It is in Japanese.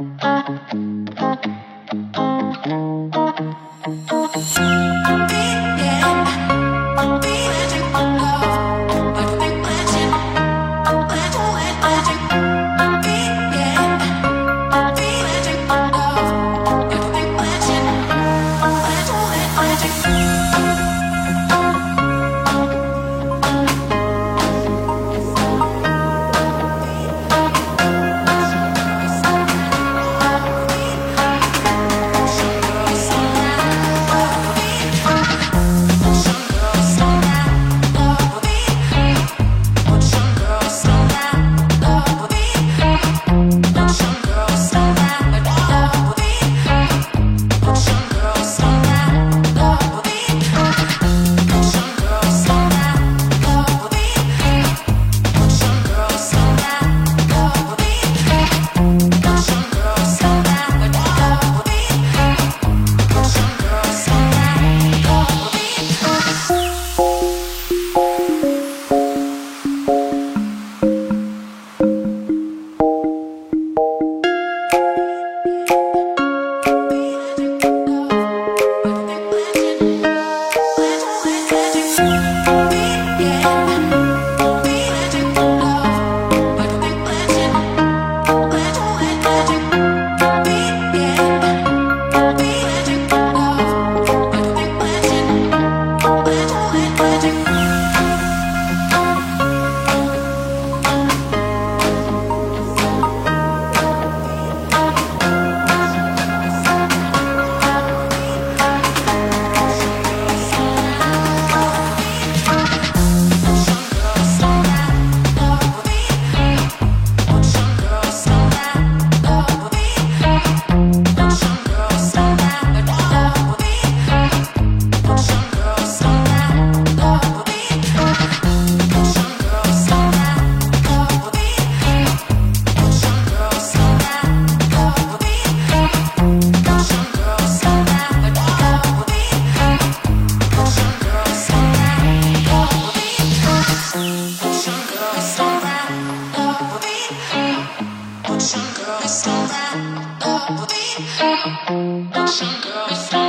Thank you. Ocean girl is so bad. Ocean girl so